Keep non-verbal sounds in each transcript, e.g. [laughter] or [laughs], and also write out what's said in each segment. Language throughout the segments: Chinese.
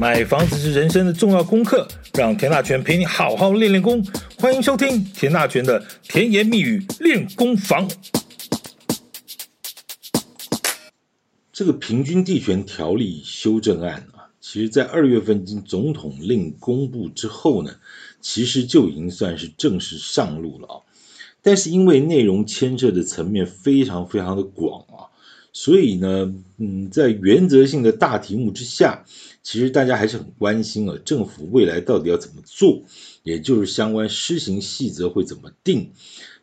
买房子是人生的重要功课，让田大权陪你好好练练功。欢迎收听田大权的甜言蜜语练功房。这个平均地权条例修正案啊，其实在二月份经总统令公布之后呢，其实就已经算是正式上路了啊。但是因为内容牵涉的层面非常非常的广啊，所以呢，嗯，在原则性的大题目之下。其实大家还是很关心啊，政府未来到底要怎么做，也就是相关施行细则会怎么定。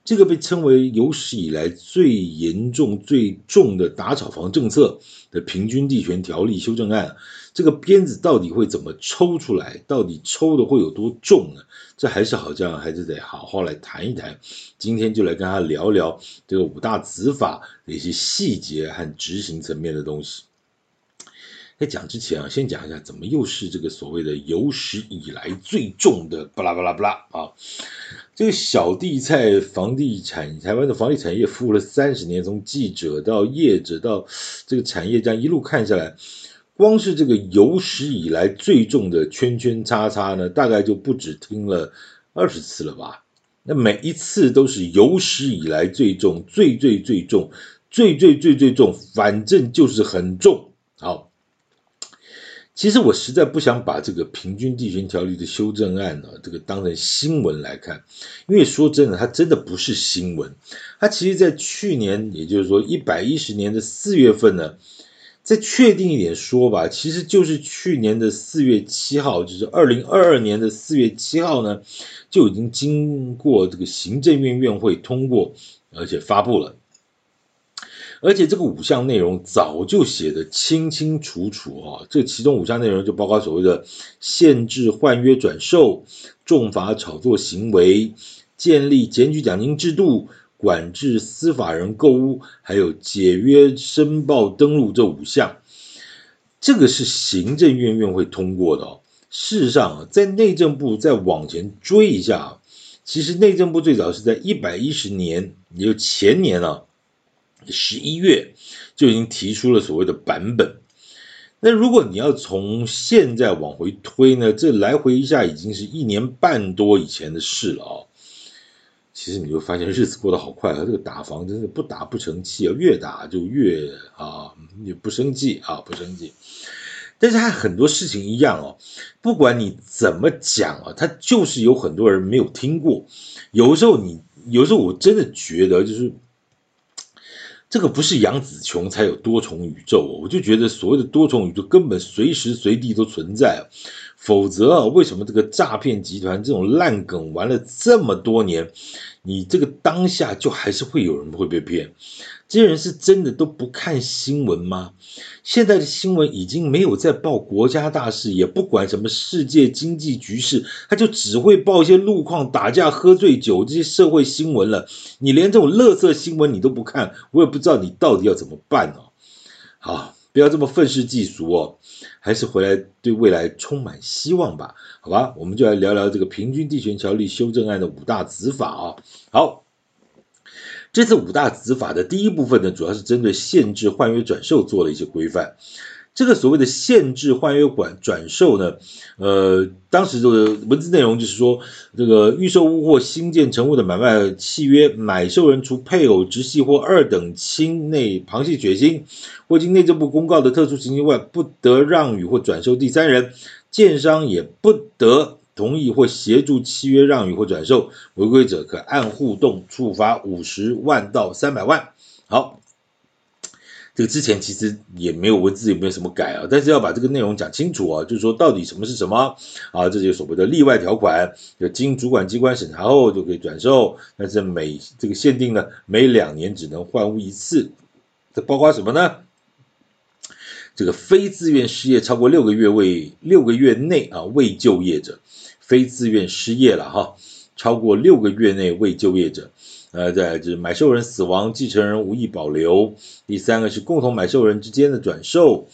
这个被称为有史以来最严重、最重的打炒房政策的平均地权条例修正案，这个鞭子到底会怎么抽出来？到底抽的会有多重呢？这还是好像还是得好好来谈一谈。今天就来跟他聊聊这个五大子法的一些细节和执行层面的东西。在讲之前啊，先讲一下怎么又是这个所谓的有史以来最重的巴拉巴拉巴拉啊！这个小弟在房地产台湾的房地产业服务了三十年，从记者到业者到这个产业这样一路看下来，光是这个有史以来最重的圈圈叉叉呢，大概就不止听了二十次了吧？那每一次都是有史以来最重，最最最重，最最最最重，反正就是很重。好。其实我实在不想把这个平均地权条例的修正案呢，这个当成新闻来看，因为说真的，它真的不是新闻。它其实，在去年，也就是说一百一十年的四月份呢，再确定一点说吧，其实就是去年的四月七号，就是二零二二年的四月七号呢，就已经经过这个行政院院会通过，而且发布了。而且这个五项内容早就写得清清楚楚啊！这其中五项内容就包括所谓的限制换约转售、重罚炒作行为、建立检举奖金制度、管制司法人购屋，还有解约申报登录这五项。这个是行政院院会通过的哦。事实上，在内政部再往前追一下，其实内政部最早是在一百一十年，也就前年啊。十一月就已经提出了所谓的版本，那如果你要从现在往回推呢，这来回一下已经是一年半多以前的事了啊。其实你就发现日子过得好快啊，这个打房真是不打不成器啊，越打就越啊，也不生气啊，不生气。但是还很多事情一样哦，不管你怎么讲啊，它就是有很多人没有听过。有时候你，有时候我真的觉得就是。这个不是杨紫琼才有多重宇宙，我就觉得所谓的多重宇宙根本随时随地都存在，否则啊，为什么这个诈骗集团这种烂梗玩了这么多年，你这个当下就还是会有人会被骗？这些人是真的都不看新闻吗？现在的新闻已经没有在报国家大事，也不管什么世界经济局势，他就只会报一些路况、打架、喝醉酒这些社会新闻了。你连这种垃圾新闻你都不看，我也不知道你到底要怎么办哦。好，不要这么愤世嫉俗哦，还是回来对未来充满希望吧。好吧，我们就来聊聊这个平均地权条例修正案的五大指法啊。好。这次五大子法的第一部分呢，主要是针对限制换约转售做了一些规范。这个所谓的限制换约管转售呢，呃，当时这个文字内容就是说，这个预售屋或新建成物的买卖契约，买受人除配偶、直系或二等亲内旁系血亲，或经内政部公告的特殊情形外，不得让与或转售第三人，建商也不得。同意或协助契约让与或转售，违规者可按互动处罚五十万到三百万。好，这个之前其实也没有文字，也没有什么改啊，但是要把这个内容讲清楚啊，就是说到底什么是什么啊？这就是所谓的例外条款，就经主管机关审查后就可以转售，但是每这个限定呢，每两年只能换屋一次。这包括什么呢？这个非自愿失业超过六个月未六个月内啊未就业者。非自愿失业了哈，超过六个月内未就业者，呃，再来就是买受人死亡，继承人无意保留。第三个是共同买受人之间的转售，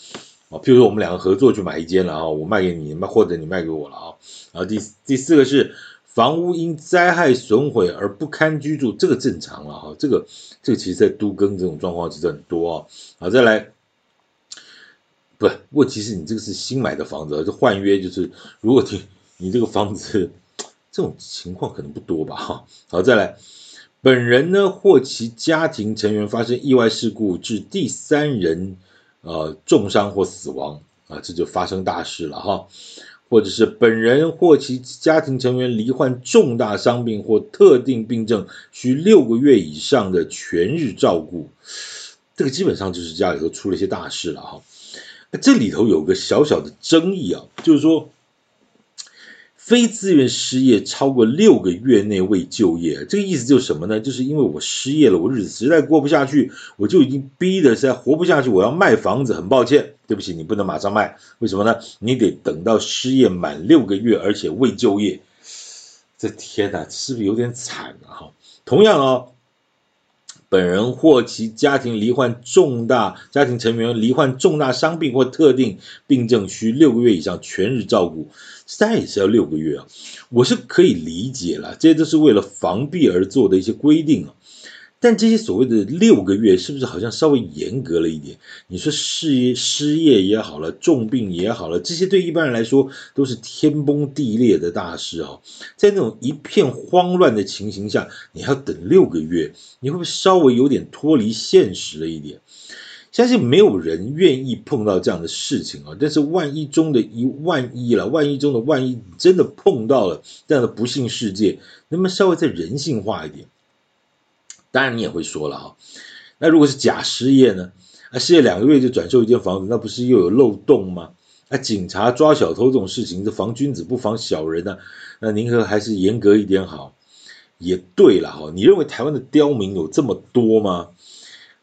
啊，譬如说我们两个合作去买一间了啊，我卖给你，卖或者你卖给我了啊。然后第第四个是房屋因灾害损毁而不堪居住，这个正常了哈，这个这个其实在都更这种状况其实很多啊。好，再来。不，问题是你这个是新买的房子，这换约就是如果你你这个房子这种情况可能不多吧？哈，好，再来，本人呢或其家庭成员发生意外事故致第三人呃重伤或死亡啊，这就发生大事了哈。或者是本人或其家庭成员罹患重大伤病或特定病症，需六个月以上的全日照顾，这个基本上就是家里头出了一些大事了哈。这里头有个小小的争议啊，就是说。非自愿失业超过六个月内未就业，这个意思就是什么呢？就是因为我失业了，我日子实在过不下去，我就已经逼得实在活不下去，我要卖房子。很抱歉，对不起，你不能马上卖，为什么呢？你得等到失业满六个月，而且未就业。这天哪，是不是有点惨啊？哈，同样啊。本人或其家庭罹患重大家庭成员罹患重大伤病或特定病症，需六个月以上全日照顾，再也是要六个月啊。我是可以理解了，这些都是为了防避而做的一些规定啊。但这些所谓的六个月，是不是好像稍微严格了一点？你说失业失业也好了，重病也好了，这些对一般人来说都是天崩地裂的大事啊！在那种一片慌乱的情形下，你还要等六个月，你会不会稍微有点脱离现实了一点？相信没有人愿意碰到这样的事情啊！但是万一中的一万一了，万一中的万一，真的碰到了这样的不幸事件，能不能稍微再人性化一点？当然你也会说了哈，那如果是假失业呢？啊，失业两个月就转售一间房子，那不是又有漏洞吗？啊，警察抓小偷这种事情，这防君子不防小人呢，那您可还是严格一点好。也对了哈，你认为台湾的刁民有这么多吗？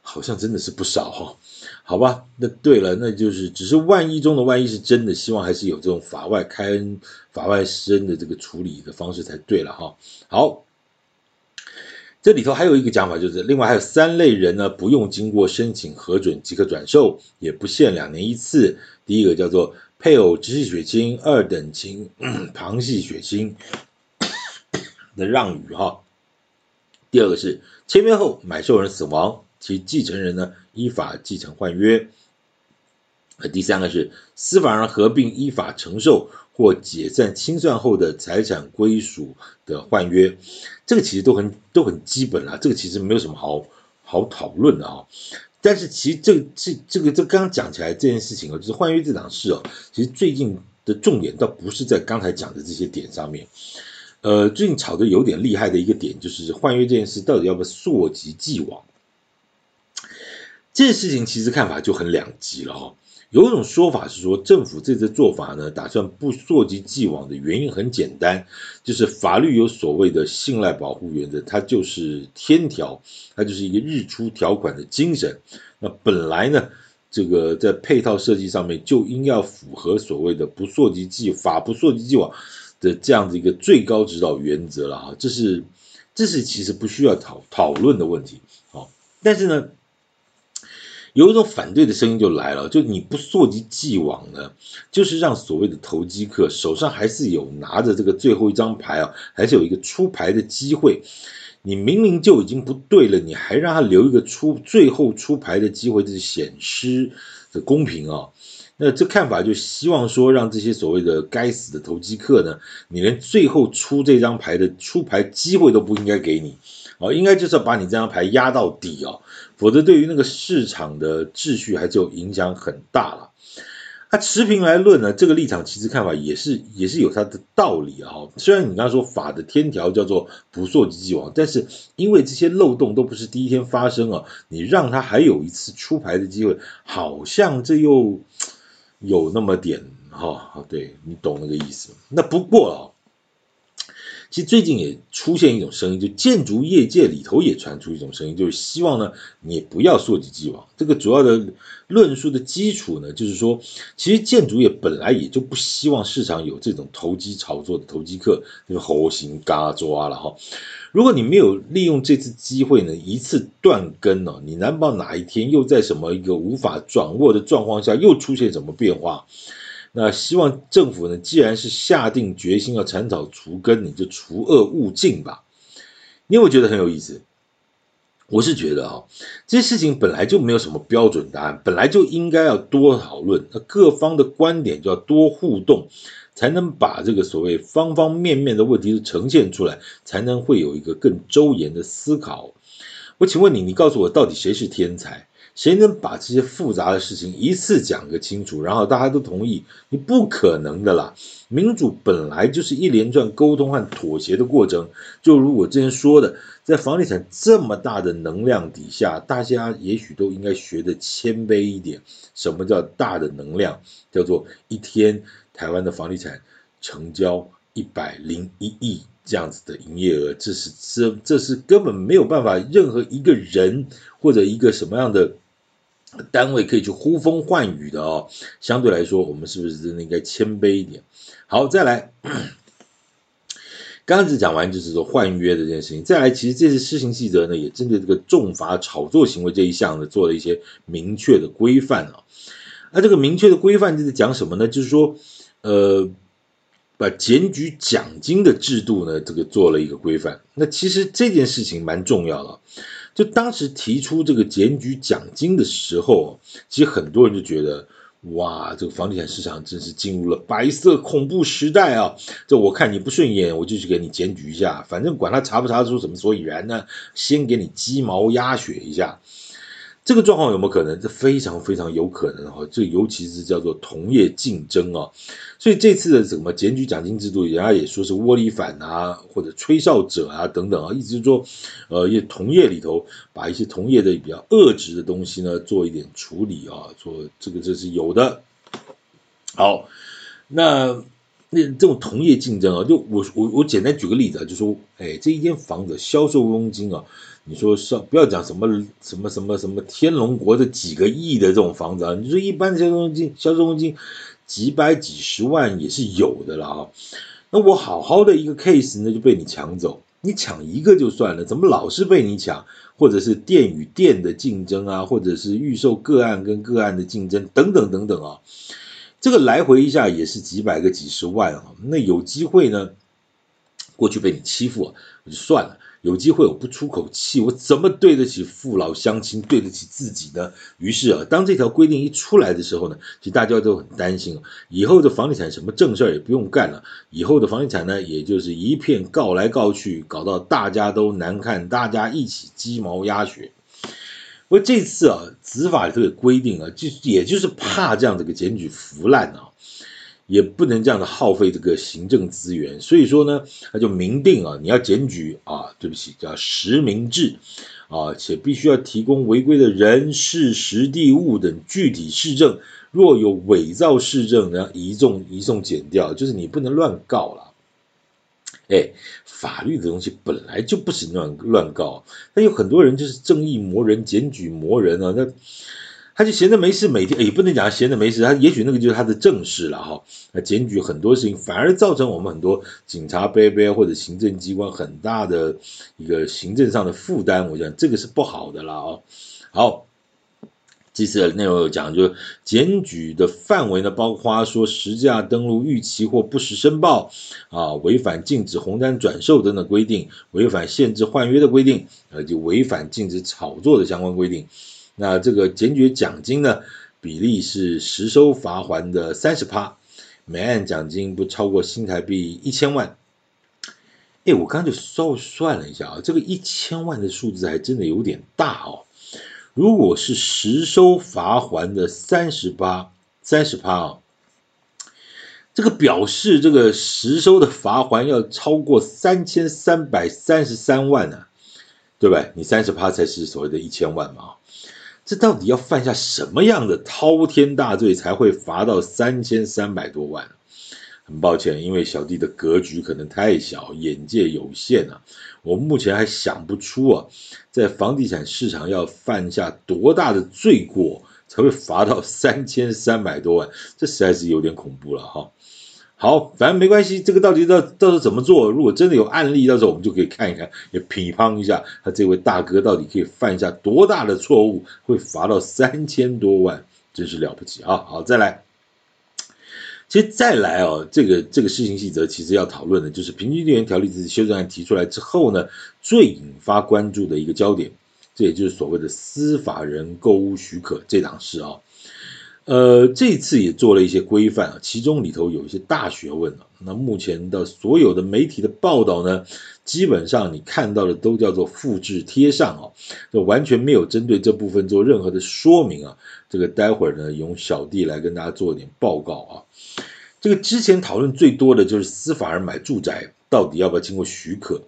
好像真的是不少哈。好吧，那对了，那就是只是万一中的万一是真的，希望还是有这种法外开恩、法外施恩的这个处理的方式才对了哈。好。这里头还有一个讲法，就是另外还有三类人呢，不用经过申请核准即可转售，也不限两年一次。第一个叫做配偶直系血亲、二等亲、旁系血亲的让与哈。第二个是签约后买受人死亡，其继承人呢依法继承换约。第三个是司法人合并依法承受。或解散清算后的财产归属的换约，这个其实都很都很基本啦，这个其实没有什么好好讨论的啊。但是其实这这这个这刚刚讲起来这件事情啊，就是换约这档事哦，其实最近的重点倒不是在刚才讲的这些点上面，呃，最近炒得有点厉害的一个点就是换约这件事到底要不要溯及既往，这件事情其实看法就很两极了哈。有一种说法是说，政府这次做法呢，打算不溯及既往的原因很简单，就是法律有所谓的信赖保护原则，它就是天条，它就是一个日出条款的精神。那本来呢，这个在配套设计上面就应要符合所谓的不溯及既法不溯及既往的这样子一个最高指导原则了哈，这是这是其实不需要讨讨论的问题，好，但是呢。有一种反对的声音就来了，就你不溯及既往呢，就是让所谓的投机客手上还是有拿着这个最后一张牌啊，还是有一个出牌的机会。你明明就已经不对了，你还让他留一个出最后出牌的机会，这是显失的公平啊。那这看法就希望说，让这些所谓的该死的投机客呢，你连最后出这张牌的出牌机会都不应该给你。哦，应该就是要把你这张牌压到底哦，否则对于那个市场的秩序还是有影响很大了。那持平来论呢，这个立场其实看法也是也是有它的道理啊。虽然你刚刚说法的天条叫做不溯及既往，但是因为这些漏洞都不是第一天发生啊，你让他还有一次出牌的机会，好像这又 [tsk] 有那么点哈，对，你懂那个意思。那不过啊。其实最近也出现一种声音，就建筑业界里头也传出一种声音，就是希望呢，你不要溯及既往。这个主要的论述的基础呢，就是说，其实建筑业本来也就不希望市场有这种投机炒作的投机客，就是猴行嘎抓了哈。如果你没有利用这次机会呢，一次断根呢，你难保哪一天又在什么一个无法掌握的状况下又出现什么变化。那希望政府呢，既然是下定决心要铲草除根，你就除恶务尽吧。你有没有觉得很有意思？我是觉得啊，这些事情本来就没有什么标准答案，本来就应该要多讨论，那各方的观点就要多互动，才能把这个所谓方方面面的问题都呈现出来，才能会有一个更周延的思考。我请问你，你告诉我，到底谁是天才？谁能把这些复杂的事情一次讲个清楚，然后大家都同意？你不可能的啦！民主本来就是一连串沟通和妥协的过程，就如我之前说的。在房地产这么大的能量底下，大家也许都应该学得谦卑一点。什么叫大的能量？叫做一天台湾的房地产成交一百零一亿这样子的营业额，这是这这是根本没有办法任何一个人或者一个什么样的单位可以去呼风唤雨的哦。相对来说，我们是不是真的应该谦卑一点？好，再来。[clears throat] 刚刚只讲完就是说换约的这件事情，再来其实这次施行细则呢，也针对这个重罚炒作行为这一项呢，做了一些明确的规范啊。那这个明确的规范就是讲什么呢？就是说，呃，把检举奖金的制度呢，这个做了一个规范。那其实这件事情蛮重要的。就当时提出这个检举奖金的时候，其实很多人就觉得。哇，这个房地产市场真是进入了白色恐怖时代啊！这我看你不顺眼，我就去给你检举一下，反正管他查不查出什么所以然呢，先给你鸡毛鸭血一下。这个状况有没有可能？这非常非常有可能哈！这尤其是叫做同业竞争啊，所以这次的什么检举奖金制度，人家也说是窝里反啊，或者吹哨者啊等等啊，意思说，呃，业同业里头把一些同业的比较恶质的东西呢做一点处理啊，说这个这是有的。好，那那这种同业竞争啊，就我我我简单举个例子啊，就说，哎，这一间房子销售佣金啊。你说上不要讲什么什么什么什么天龙国的几个亿的这种房子啊，你说一般的销售佣金销售佣金几百几十万也是有的了啊。那我好好的一个 case 呢就被你抢走，你抢一个就算了，怎么老是被你抢？或者是店与店的竞争啊，或者是预售个案跟个案的竞争等等等等啊，这个来回一下也是几百个几十万啊。那有机会呢，过去被你欺负，我就算了。有机会我不出口气，我怎么对得起父老乡亲，对得起自己呢？于是啊，当这条规定一出来的时候呢，其实大家都很担心，以后的房地产什么正事儿也不用干了，以后的房地产呢，也就是一片告来告去，搞到大家都难看，大家一起鸡毛鸭血。不过这次啊，执法里头有规定啊，就也就是怕这样的一个检举腐烂啊。也不能这样的耗费这个行政资源，所以说呢，他就明定啊，你要检举啊，对不起，叫实名制啊，且必须要提供违规的人事、实地物等具体事证，若有伪造事证呢，移送移送检调，就是你不能乱告了。哎，法律的东西本来就不是乱乱告，但有很多人就是正义魔人、检举魔人啊，那。他就闲着没事，每天也不能讲闲着没事，他也许那个就是他的正事了哈。那检举很多事情，反而造成我们很多警察伯伯或者行政机关很大的一个行政上的负担，我想这个是不好的了哦。好，这次的内容有讲，就检举的范围呢，包括说实价登录逾期或不实申报啊，违反禁止红单转售等等规定，违反限制换约的规定，呃，就违反禁止炒作的相关规定。那这个检举奖金呢，比例是实收罚还的三十趴，每案奖金不超过新台币一千万。哎，我刚刚就稍微算了一下啊，这个一千万的数字还真的有点大哦。如果是实收罚还的三十趴，三十趴啊，这个表示这个实收的罚还要超过三千三百三十三万呢，对吧？你三十趴才是所谓的一千万嘛。这到底要犯下什么样的滔天大罪才会罚到三千三百多万？很抱歉，因为小弟的格局可能太小，眼界有限啊，我目前还想不出啊，在房地产市场要犯下多大的罪过才会罚到三千三百多万，这实在是有点恐怖了哈。好，反正没关系，这个到底到到时候怎么做？如果真的有案例，到时候我们就可以看一看，也批判一下他这位大哥到底可以犯下多大的错误，会罚到三千多万，真是了不起啊！好，再来，其实再来哦，这个这个施行细则其实要讨论的就是《平均地权条例》这次修正案提出来之后呢，最引发关注的一个焦点，这也就是所谓的司法人购物许可这档事啊。呃，这次也做了一些规范啊，其中里头有一些大学问啊。那目前的所有的媒体的报道呢，基本上你看到的都叫做复制贴上啊，就完全没有针对这部分做任何的说明啊。这个待会儿呢，由小弟来跟大家做一点报告啊。这个之前讨论最多的就是司法人买住宅到底要不要经过许可？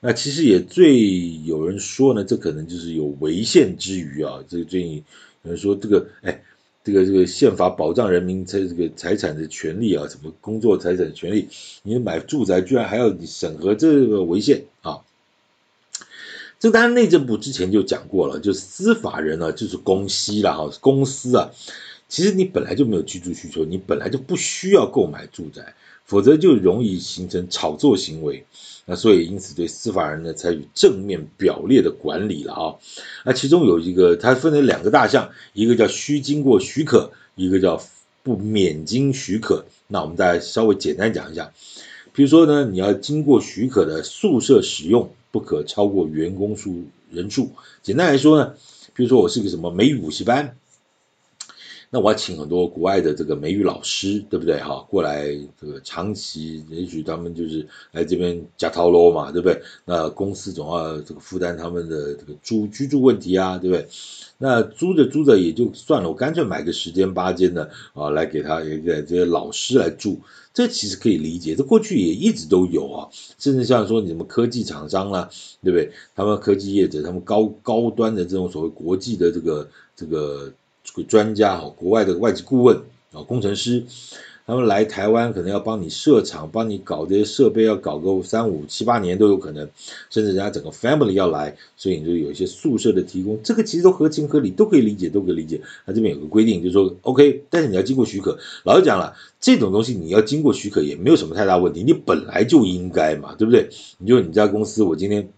那其实也最有人说呢，这可能就是有违宪之余啊。这个最近有人说这个，哎。这个这个宪法保障人民财这个财产的权利啊，什么工作财产权利，你买住宅居然还要审核这个违宪啊？这当然内政部之前就讲过了，就是司法人呢、啊、就是公司啦哈，公司啊，其实你本来就没有居住需求，你本来就不需要购买住宅，否则就容易形成炒作行为。那所以因此对司法人呢采取正面表列的管理了啊，那其中有一个它分成两个大项，一个叫需经过许可，一个叫不免经许可。那我们再稍微简单讲一下，比如说呢，你要经过许可的宿舍使用不可超过员工数人数。简单来说呢，比如说我是个什么美语补习班。那我要请很多国外的这个美语老师，对不对哈？过来这个长期，也许他们就是来这边假套喽嘛，对不对？那公司总要这个负担他们的这个住居住问题啊，对不对？那租着租着也就算了，我干脆买个十间八间的啊，来给他也给这些老师来住，这其实可以理解，这过去也一直都有啊，甚至像说你们科技厂商啦，对不对？他们科技业者，他们高高端的这种所谓国际的这个这个。这个专家哈，国外的外籍顾问啊，工程师，他们来台湾可能要帮你设厂，帮你搞这些设备，要搞个三五七八年都有可能，甚至人家整个 family 要来，所以你就有一些宿舍的提供，这个其实都合情合理，都可以理解，都可以理解。他这边有个规定，就是说 OK，但是你要经过许可。老实讲了，这种东西你要经过许可也没有什么太大问题，你本来就应该嘛，对不对？你就你家公司，我今天。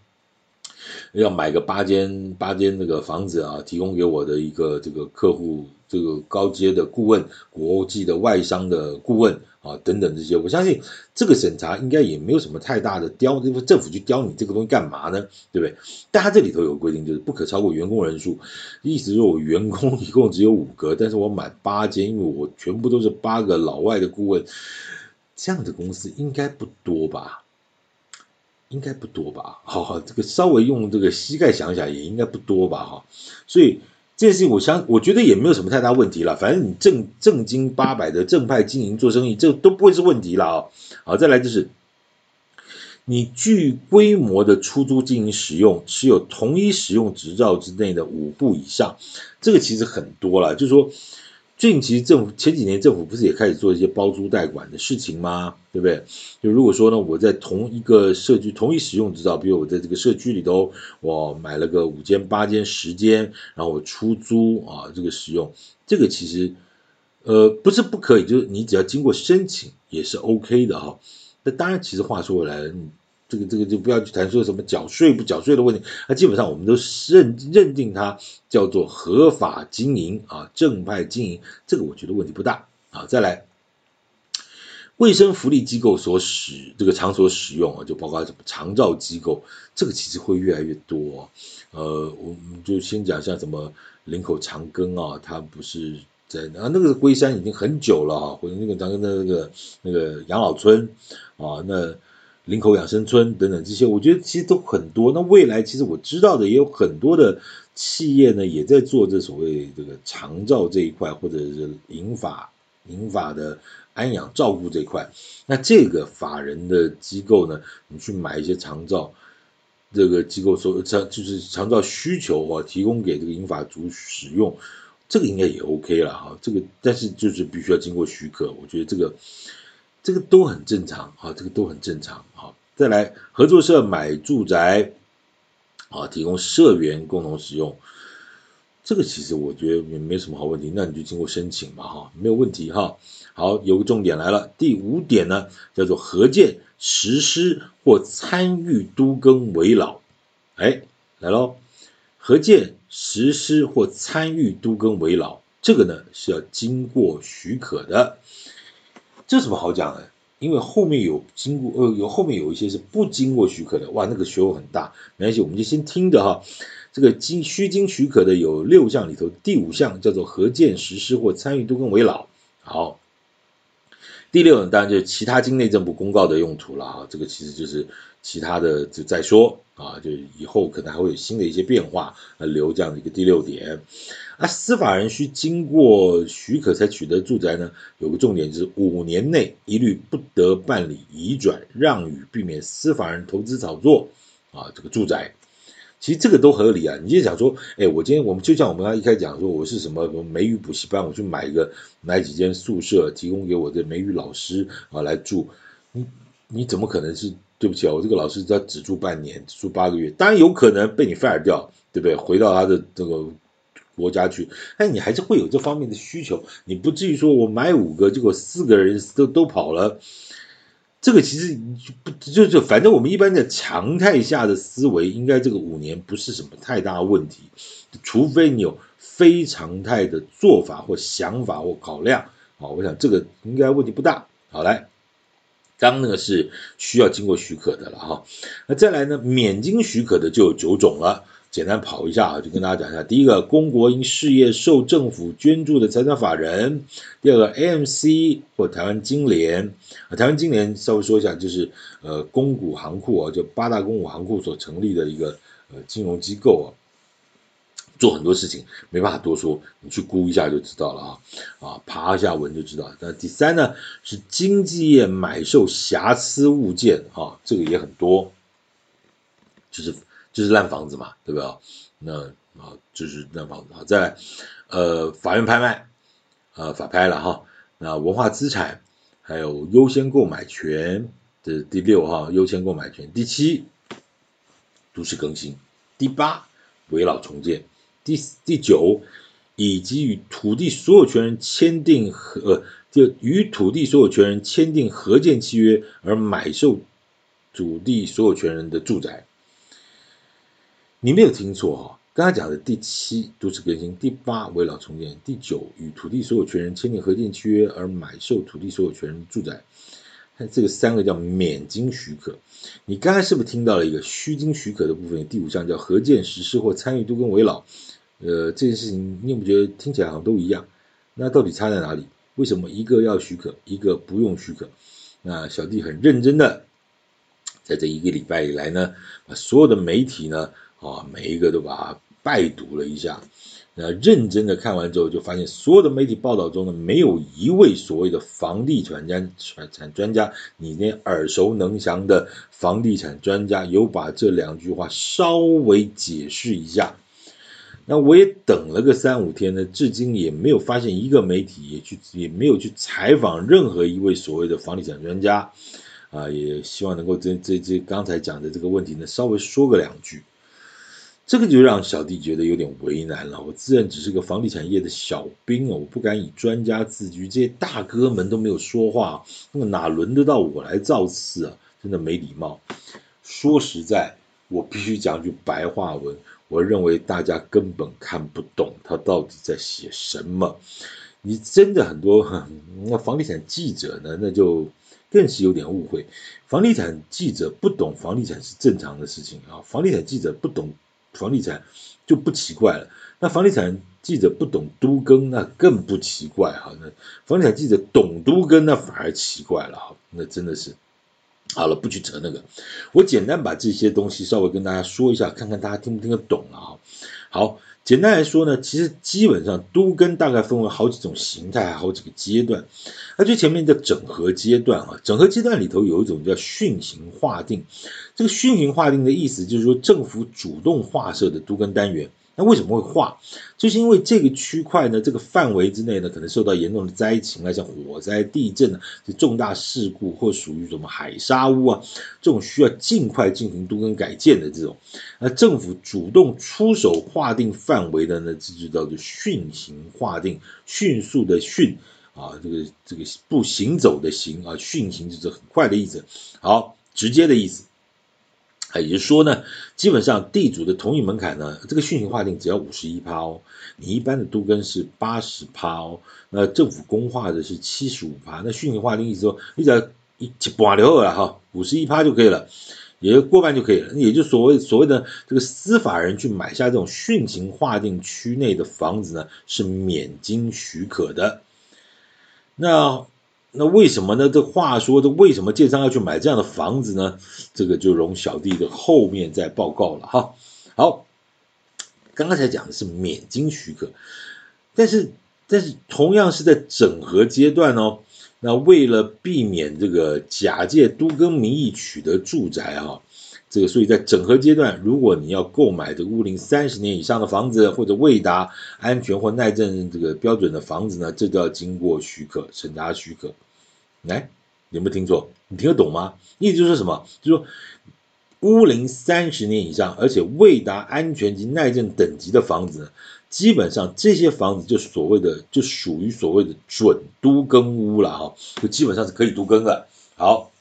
要买个八间八间那个房子啊，提供给我的一个这个客户，这个高阶的顾问，国际的外商的顾问啊，等等这些，我相信这个审查应该也没有什么太大的刁，因为政府去刁你这个东西干嘛呢？对不对？但它这里头有规定，就是不可超过员工人数，意思说我员工一共只有五个，但是我买八间，因为我全部都是八个老外的顾问，这样的公司应该不多吧？应该不多吧，[laughs] 好好，这个稍微用这个膝盖想想也应该不多吧，哈，所以这件事情我想我觉得也没有什么太大问题了，反正你正正经八百的正派经营做生意，这都不会是问题了啊，好，再来就是你具规模的出租经营使用，持有同一使用执照之内的五户以上，这个其实很多了，就是说。最近其实政府前几年政府不是也开始做一些包租代管的事情吗？对不对？就如果说呢，我在同一个社区同一使用执照，比如我在这个社区里头，我买了个五间、八间、十间，然后我出租啊，这个使用，这个其实呃不是不可以，就是你只要经过申请也是 OK 的哈。那当然，其实话说回来。这个这个就不要去谈说什么缴税不缴税的问题，那基本上我们都认认定它叫做合法经营啊，正派经营，这个我觉得问题不大啊。再来，卫生福利机构所使这个场所使用啊，就包括什么长照机构，这个其实会越来越多。呃，我们就先讲像什么林口长庚啊，它不是在啊那个龟山已经很久了啊，或者那个长庚的那个那个养老村啊，那。林口养生村等等这些，我觉得其实都很多。那未来其实我知道的也有很多的企业呢，也在做这所谓这个长照这一块，或者是银发银发的安养照顾这一块。那这个法人的机构呢，你去买一些长照，这个机构说长就是长照需求啊，提供给这个银发族使用，这个应该也 OK 了哈。这个但是就是必须要经过许可，我觉得这个。这个都很正常啊，这个都很正常啊。再来，合作社买住宅啊，提供社员共同使用，这个其实我觉得也没什么好问题，那你就经过申请嘛，哈，没有问题哈。好，有个重点来了，第五点呢，叫做合建、实施或参与都更危老，哎，来喽，合建、实施或参与都更危老，这个呢是要经过许可的。这什么好讲呢？因为后面有经过，呃，有后面有一些是不经过许可的，哇，那个学问很大。没关系，我们就先听着哈。这个经需经许可的有六项里头，第五项叫做合建实施或参与都更为老。好，第六呢，当然就是其他经内政部公告的用途了啊，这个其实就是其他的就再说啊，就以后可能还会有新的一些变化，呃，留这样的一个第六点。啊，司法人需经过许可才取得住宅呢，有个重点就是五年内一律不得办理移转让与，避免司法人投资炒作啊，这个住宅。其实这个都合理啊！你就想说，哎，我今天我们就像我们刚一开始讲说，我是什么美语补习班，我去买一个买几间宿舍，提供给我的美语老师啊来住。你你怎么可能是对不起啊？我这个老师他只住半年，只住八个月，当然有可能被你 fire 掉，对不对？回到他的这个国家去，但你还是会有这方面的需求，你不至于说我买五个，结果四个人都都跑了。这个其实不就就反正我们一般的常态下的思维，应该这个五年不是什么太大问题，除非你有非常态的做法或想法或考量啊，我想这个应该问题不大。好，来，刚刚那个是需要经过许可的了哈，那再来呢，免经许可的就有九种了。简单跑一下啊，就跟大家讲一下。第一个，公国因事业受政府捐助的财产法人；第二个，AMC 或台湾金联啊，台湾金联稍微说一下，就是呃，公股行库啊，就八大公股行库所成立的一个呃金融机构啊，做很多事情没办法多说，你去估一下就知道了啊啊，爬一下文就知道。那第三呢，是经纪业买受瑕疵物件啊，这个也很多，就是。就是烂房子嘛，对不对？那啊，就是烂房子。好，再来，呃，法院拍卖，呃，法拍了哈。那文化资产，还有优先购买权的第六哈，优先购买权。第七，都市更新。第八，围老重建。第第九，以及与土地所有权人签订合，就与土地所有权人签订合建契约而买受土地所有权人的住宅。你没有听错哈，刚才讲的第七都市更新，第八危老重建，第九与土地所有权人签订合建契约而买受土地所有权人住宅，这个三个叫免经许可。你刚才是不是听到了一个需经许可的部分？第五项叫合建实施或参与都更为老。呃，这件事情你有没有觉得听起来好像都一样？那到底差在哪里？为什么一个要许可，一个不用许可？那小弟很认真的在这一个礼拜以来呢，把所有的媒体呢。啊，每一个都把它拜读了一下，那认真的看完之后，就发现所有的媒体报道中呢，没有一位所谓的房地产专产产专家，你那耳熟能详的房地产专家有把这两句话稍微解释一下。那我也等了个三五天呢，至今也没有发现一个媒体也去也没有去采访任何一位所谓的房地产专家啊，也希望能够这这这刚才讲的这个问题呢，稍微说个两句。这个就让小弟觉得有点为难了。我自认只是个房地产业的小兵啊，我不敢以专家自居，这些大哥们都没有说话，那么哪轮得到我来造次啊？真的没礼貌。说实在，我必须讲句白话文，我认为大家根本看不懂他到底在写什么。你真的很多 [laughs] 那房地产记者呢，那就更是有点误会。房地产记者不懂房地产是正常的事情啊，房地产记者不懂。房地产就不奇怪了，那房地产记者不懂都更，那更不奇怪哈。那房地产记者懂都更，那反而奇怪了哈。那真的是好了，不去扯那个。我简单把这些东西稍微跟大家说一下，看看大家听不听得懂啊。好。简单来说呢，其实基本上都跟大概分为好几种形态，好几个阶段。那最前面的整合阶段啊，整合阶段里头有一种叫训行划定。这个训行划定的意思就是说，政府主动划设的都跟单元。那为什么会划？就是因为这个区块呢，这个范围之内呢，可能受到严重的灾情啊，像火灾、地震啊，这重大事故或属于什么海砂屋啊，这种需要尽快进行都更改建的这种，那政府主动出手划定范围的呢，这就叫做迅行划定，迅速的迅啊，这个这个步行走的行啊，迅行就是很快的意思，好，直接的意思。也就是说呢，基本上地主的同意门槛呢，这个训行划定只要五十一趴哦，你一般的都更是八十趴哦，那政府公划的是七十五趴，那训行划定意思说，你只要一半了哈，五十一趴就可以了。也过半就可以了。也就所谓所谓的这个司法人去买下这种训情划定区内的房子呢，是免经许可的。那那为什么呢？这话说，这为什么建商要去买这样的房子呢？这个就容小弟的后面再报告了哈。好，刚刚才讲的是免经许可，但是但是同样是在整合阶段哦。那为了避免这个假借都更名义取得住宅啊，这个所以在整合阶段，如果你要购买这个屋龄三十年以上的房子，或者未达安全或耐震这个标准的房子呢，这都要经过许可审查许可。来，有没有听错？你听得懂吗？意思就是什么？就是说屋龄三十年以上，而且未达安全及耐震等级的房子。基本上这些房子就所谓的就属于所谓的准都更屋了哈，就基本上是可以都更的。好，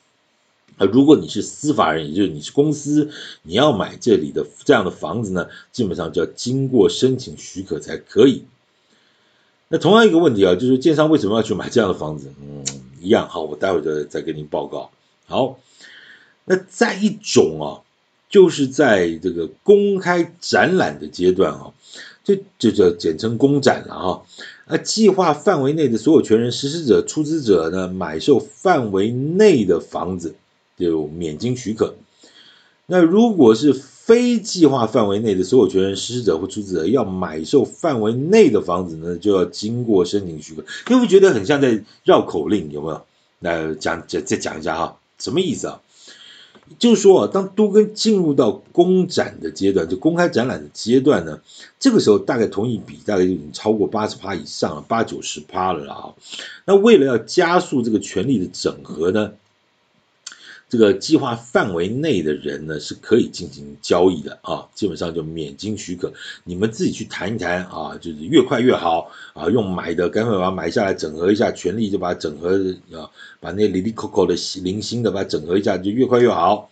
那，如果你是私法人，也就是你是公司，你要买这里的这样的房子呢，基本上就要经过申请许可才可以。那同样一个问题啊，就是建商为什么要去买这样的房子？嗯，一样好，我待会儿再再跟您报告。好，那再一种啊，就是在这个公开展览的阶段啊。这就叫简称公展了哈，啊，计划范围内的所有权人、实施者、出资者呢，买受范围内的房子就免经许可。那如果是非计划范围内的所有权人、实施者或出资者要买受范围内的房子呢，就要经过申请许可。你会觉得很像在绕口令，有没有？那讲再再讲一下哈，什么意思啊？就是说，当都更进入到公展的阶段，就公开展览的阶段呢，这个时候大概同意比大概就已经超过八十趴以上了，八九十趴了啊。那为了要加速这个权利的整合呢，这个计划范围内的人呢是可以进行交易的啊，基本上就免经许可，你们自己去谈一谈啊，就是越快越好啊，用买的赶快把它买下来，整合一下权利，就把它整合啊，把那里里扣扣的零星的把它整合一下，就越快越好。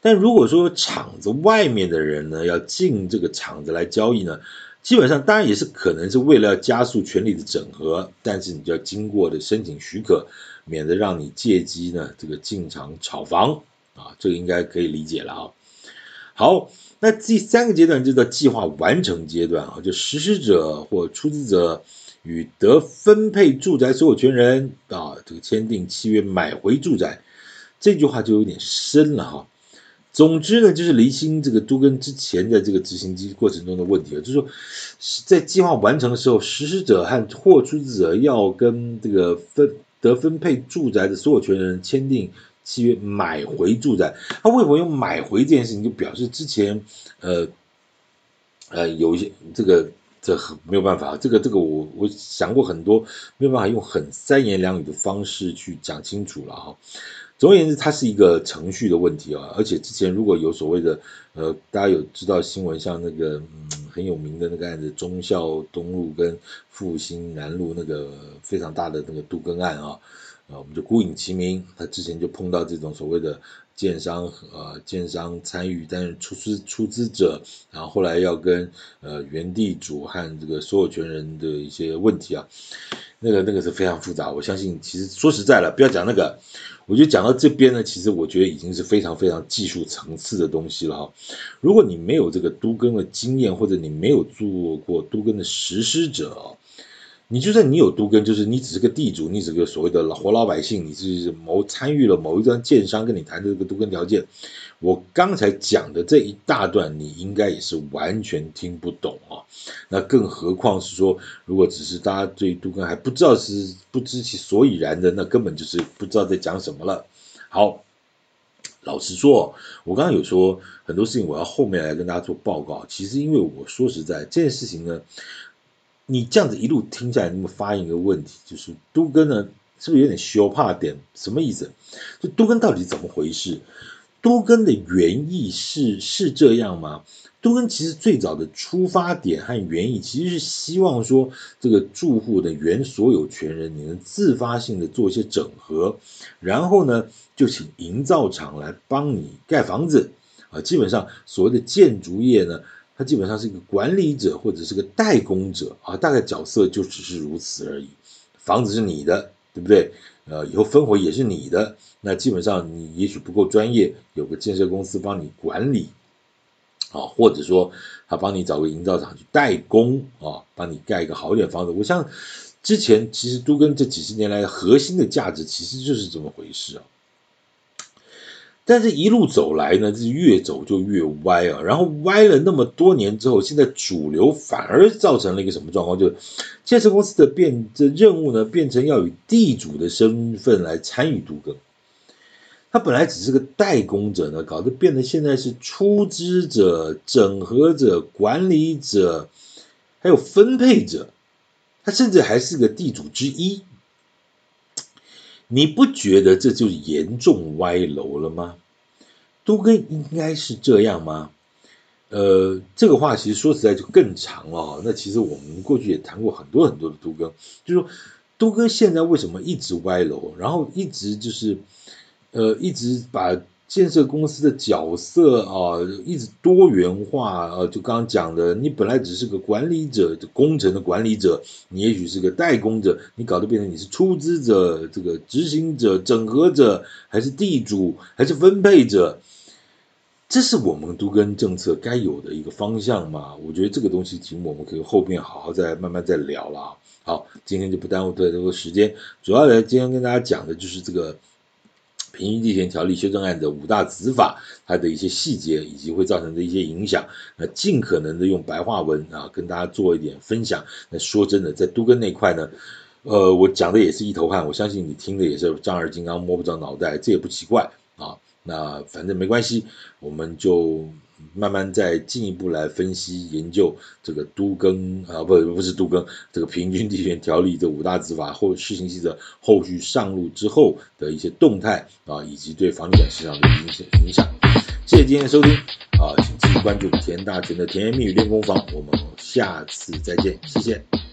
但如果说厂子外面的人呢要进这个厂子来交易呢，基本上当然也是可能是为了要加速权利的整合，但是你就要经过的申请许可。免得让你借机呢，这个进场炒房啊，这个应该可以理解了啊。好，那第三个阶段就叫计划完成阶段啊，就实施者或出资者与得分配住宅所有权人啊，这个签订契约买回住宅，这句话就有点深了哈。总之呢，就是厘清这个都跟之前的这个执行机过程中的问题啊，就是说在计划完成的时候，实施者和或出资者要跟这个分。得分配住宅的所有权人签订契约买回住宅，他为什么用买回这件事情，就表示之前呃呃有一些这个这很没有办法，这个这个我我想过很多，没有办法用很三言两语的方式去讲清楚了哈。总而言之，它是一个程序的问题啊，而且之前如果有所谓的呃，大家有知道新闻，像那个很有名的那个案子，忠孝东路跟复兴南路那个非常大的那个杜根案啊，啊，我们就孤影其名，他之前就碰到这种所谓的建商呃建商参与，但是出资出资者，然后后来要跟呃原地主和这个所有权人的一些问题啊，那个那个是非常复杂，我相信其实说实在了，不要讲那个。我觉得讲到这边呢，其实我觉得已经是非常非常技术层次的东西了哈。如果你没有这个都根的经验，或者你没有做过都根的实施者，你就算你有都更，就是你只是个地主，你只是个所谓的活老百姓，你是某参与了某一段建商跟你谈的这个都更条件。我刚才讲的这一大段，你应该也是完全听不懂啊。那更何况是说，如果只是大家对都更还不知道是不知其所以然的，那根本就是不知道在讲什么了。好，老实说，我刚刚有说很多事情，我要后面来跟大家做报告。其实因为我说实在，这件事情呢，你这样子一路听下来，你们发现一个问题，就是都更呢，是不是有点羞怕点？什么意思？就都更到底怎么回事？都更的原意是是这样吗？都更其实最早的出发点和原意其实是希望说，这个住户的原所有权人你能自发性的做一些整合，然后呢就请营造厂来帮你盖房子啊。基本上所谓的建筑业呢，他基本上是一个管理者或者是个代工者啊，大概角色就只是如此而已。房子是你的，对不对？呃，以后分红也是你的。那基本上你也许不够专业，有个建设公司帮你管理，啊，或者说他帮你找个营造厂去代工啊，帮你盖一个好一点房子。我想之前其实都跟这几十年来核心的价值其实就是这么回事啊。但是，一路走来呢，是越走就越歪啊。然后歪了那么多年之后，现在主流反而造成了一个什么状况？就是建设公司的变这任务呢，变成要以地主的身份来参与都更。他本来只是个代工者呢，搞得变得现在是出资者、整合者、管理者，还有分配者。他甚至还是个地主之一。你不觉得这就严重歪楼了吗？都哥应该是这样吗？呃，这个话其实说实在就更长了。那其实我们过去也谈过很多很多的都哥，就是说都哥现在为什么一直歪楼，然后一直就是呃一直把。建设公司的角色啊，一直多元化啊，就刚刚讲的，你本来只是个管理者，工程的管理者，你也许是个代工者，你搞得变成你是出资者、这个执行者、整合者，还是地主，还是分配者？这是我们都跟政策该有的一个方向嘛？我觉得这个东西题目我们可以后面好好再慢慢再聊了。好，今天就不耽误太多时间，主要来今天跟大家讲的就是这个。平行地权条例修正案的五大执法，它的一些细节以及会造成的一些影响，那尽可能的用白话文啊跟大家做一点分享。那说真的，在都跟那块呢，呃，我讲的也是一头汗，我相信你听的也是丈二金刚摸不着脑袋，这也不奇怪啊。那反正没关系，我们就。慢慢再进一步来分析研究这个都更啊，不不是都更，这个平均地权条例这五大执法后施行细则后续上路之后的一些动态啊，以及对房地产市场的影响影响。谢谢今天的收听啊，请继续关注田大群的甜言蜜语练功房，我们下次再见，谢谢。